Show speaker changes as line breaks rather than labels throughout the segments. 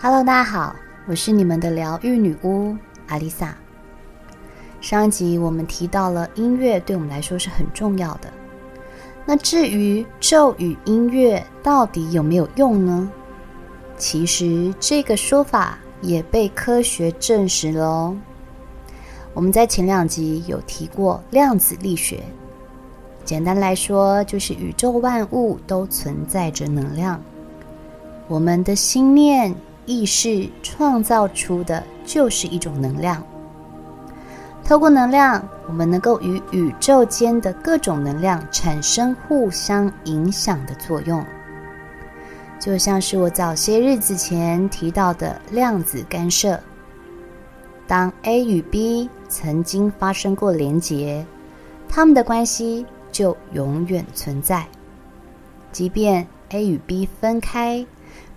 Hello，大家好，我是你们的疗愈女巫阿丽萨。上集我们提到了音乐对我们来说是很重要的。那至于咒语音乐到底有没有用呢？其实这个说法也被科学证实了哦。我们在前两集有提过量子力学，简单来说就是宇宙万物都存在着能量，我们的心念意识创造出的就是一种能量。透过能量，我们能够与宇宙间的各种能量产生互相影响的作用，就像是我早些日子前提到的量子干涉。当 A 与 B 曾经发生过连结，他们的关系就永远存在。即便 A 与 B 分开，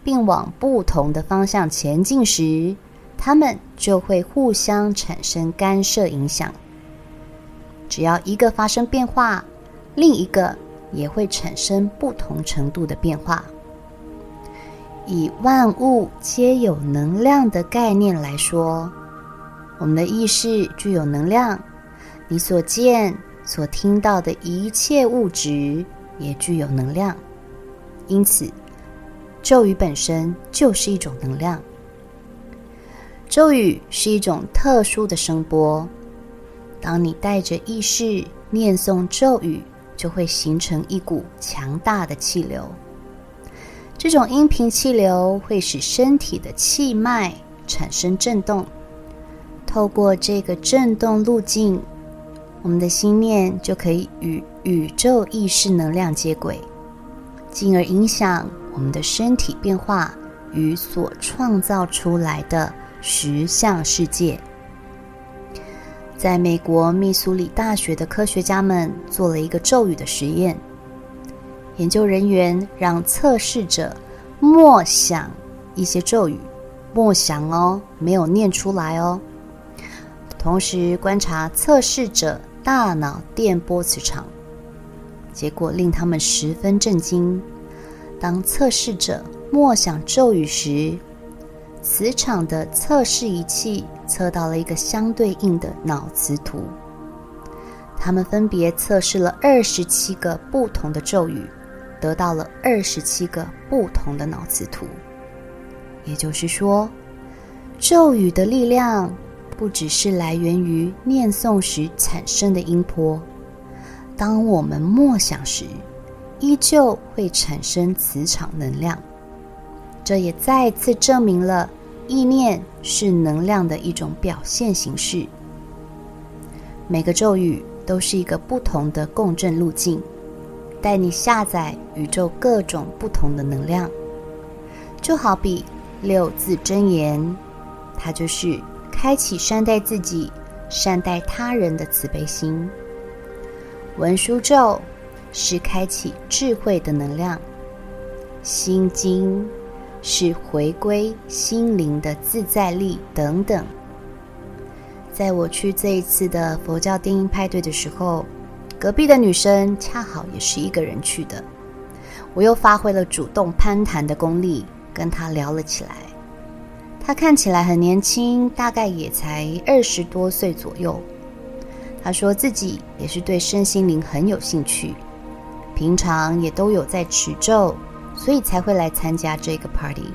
并往不同的方向前进时，它们就会互相产生干涉影响。只要一个发生变化，另一个也会产生不同程度的变化。以万物皆有能量的概念来说，我们的意识具有能量，你所见、所听到的一切物质也具有能量。因此，咒语本身就是一种能量。咒语是一种特殊的声波，当你带着意识念诵咒语，就会形成一股强大的气流。这种音频气流会使身体的气脉产生震动，透过这个震动路径，我们的心念就可以与宇宙意识能量接轨，进而影响我们的身体变化与所创造出来的。实相世界，在美国密苏里大学的科学家们做了一个咒语的实验。研究人员让测试者默想一些咒语，默想哦，没有念出来哦。同时观察测试者大脑电波磁场，结果令他们十分震惊。当测试者默想咒语时，磁场的测试仪器测到了一个相对应的脑磁图，他们分别测试了二十七个不同的咒语，得到了二十七个不同的脑磁图。也就是说，咒语的力量不只是来源于念诵时产生的音波，当我们默想时，依旧会产生磁场能量。这也再次证明了意念是能量的一种表现形式。每个咒语都是一个不同的共振路径，带你下载宇宙各种不同的能量。就好比六字真言，它就是开启善待自己、善待他人的慈悲心。文殊咒是开启智慧的能量。心经。是回归心灵的自在力等等。在我去这一次的佛教电音派对的时候，隔壁的女生恰好也是一个人去的。我又发挥了主动攀谈的功力，跟她聊了起来。她看起来很年轻，大概也才二十多岁左右。她说自己也是对身心灵很有兴趣，平常也都有在持咒。所以才会来参加这个 party。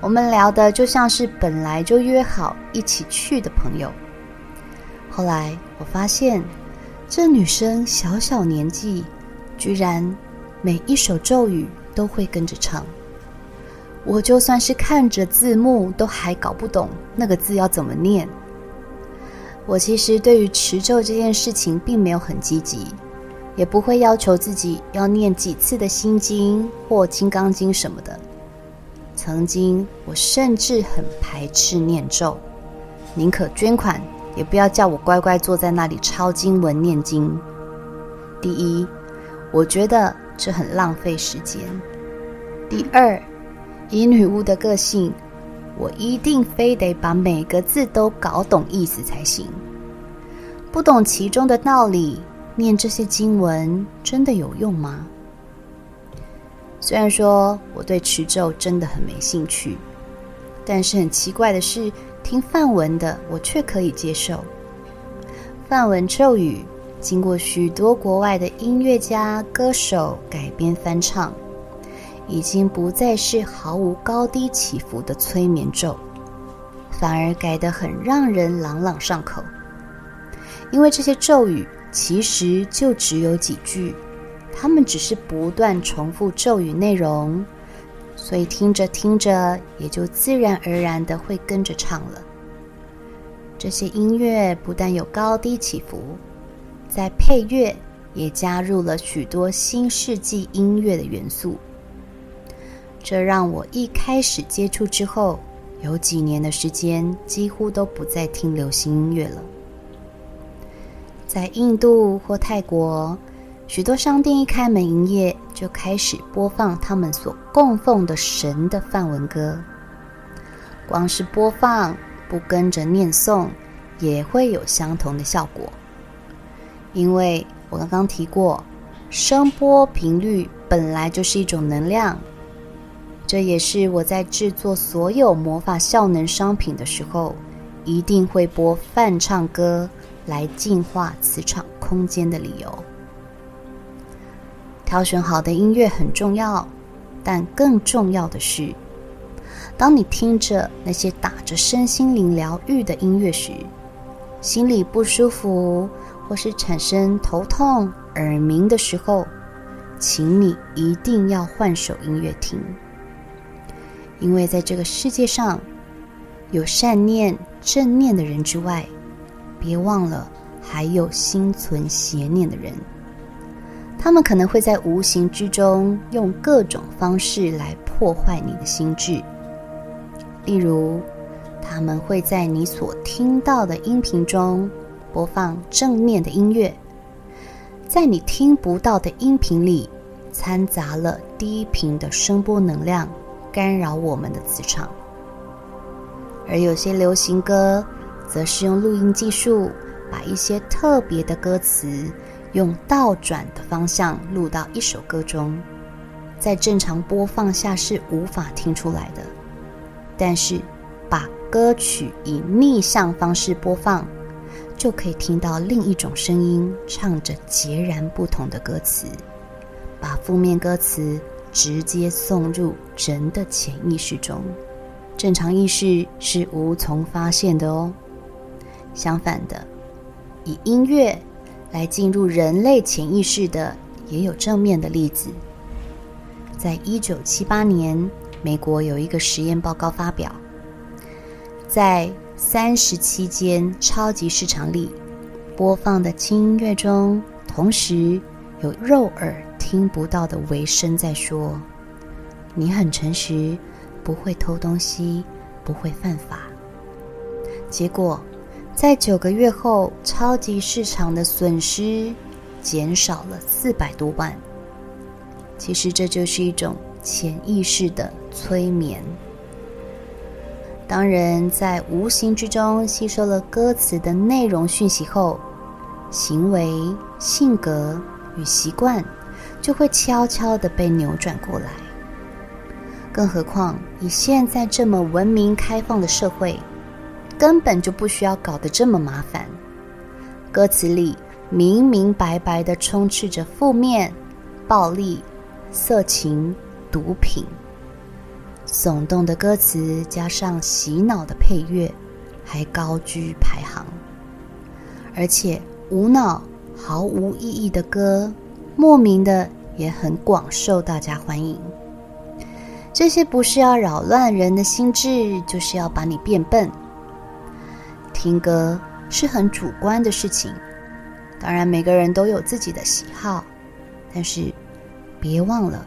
我们聊的就像是本来就约好一起去的朋友。后来我发现，这女生小小年纪，居然每一首咒语都会跟着唱。我就算是看着字幕，都还搞不懂那个字要怎么念。我其实对于持咒这件事情并没有很积极。也不会要求自己要念几次的心经或金刚经什么的。曾经我甚至很排斥念咒，宁可捐款，也不要叫我乖乖坐在那里抄经文念经。第一，我觉得这很浪费时间；第二，以女巫的个性，我一定非得把每个字都搞懂意思才行。不懂其中的道理。念这些经文真的有用吗？虽然说我对持咒真的很没兴趣，但是很奇怪的是，听梵文的我却可以接受。梵文咒语经过许多国外的音乐家、歌手改编翻唱，已经不再是毫无高低起伏的催眠咒，反而改得很让人朗朗上口。因为这些咒语其实就只有几句，他们只是不断重复咒语内容。所以听着听着，也就自然而然的会跟着唱了。这些音乐不但有高低起伏，在配乐也加入了许多新世纪音乐的元素。这让我一开始接触之后，有几年的时间几乎都不再听流行音乐了。在印度或泰国，许多商店一开门营业，就开始播放他们所供奉的神的梵文歌。光是播放，不跟着念诵，也会有相同的效果。因为我刚刚提过，声波频率本来就是一种能量。这也是我在制作所有魔法效能商品的时候，一定会播梵唱歌来净化磁场空间的理由。挑选好的音乐很重要，但更重要的是，当你听着那些打着身心灵疗愈的音乐时，心里不舒服或是产生头痛、耳鸣的时候，请你一定要换首音乐听，因为在这个世界上，有善念、正念的人之外，别忘了还有心存邪念的人。他们可能会在无形之中用各种方式来破坏你的心智，例如，他们会在你所听到的音频中播放正面的音乐，在你听不到的音频里掺杂了低频的声波能量，干扰我们的磁场。而有些流行歌，则是用录音技术把一些特别的歌词。用倒转的方向录到一首歌中，在正常播放下是无法听出来的。但是，把歌曲以逆向方式播放，就可以听到另一种声音唱着截然不同的歌词，把负面歌词直接送入人的潜意识中，正常意识是无从发现的哦。相反的，以音乐。来进入人类潜意识的也有正面的例子。在一九七八年，美国有一个实验报告发表，在三十七间超级市场里播放的轻音乐中，同时有肉耳听不到的微声在说：“你很诚实，不会偷东西，不会犯法。”结果。在九个月后，超级市场的损失减少了四百多万。其实这就是一种潜意识的催眠。当人在无形之中吸收了歌词的内容讯息后，行为、性格与习惯就会悄悄地被扭转过来。更何况以现在这么文明开放的社会。根本就不需要搞得这么麻烦。歌词里明明白白的充斥着负面、暴力、色情、毒品，耸动的歌词加上洗脑的配乐，还高居排行。而且无脑、毫无意义的歌，莫名的也很广受大家欢迎。这些不是要扰乱人的心智，就是要把你变笨。听歌是很主观的事情，当然每个人都有自己的喜好，但是别忘了，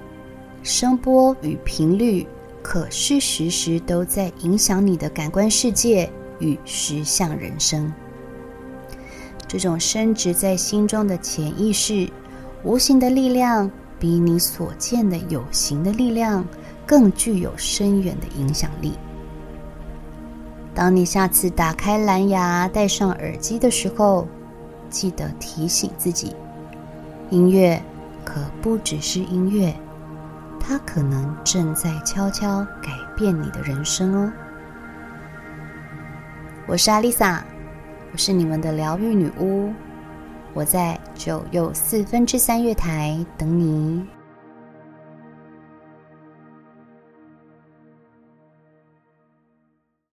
声波与频率可是时时都在影响你的感官世界与实相人生。这种深植在心中的潜意识，无形的力量比你所见的有形的力量更具有深远的影响力。当你下次打开蓝牙、戴上耳机的时候，记得提醒自己：音乐可不只是音乐，它可能正在悄悄改变你的人生哦。我是阿丽萨，我是你们的疗愈女巫，我在九又四分之三月台等你。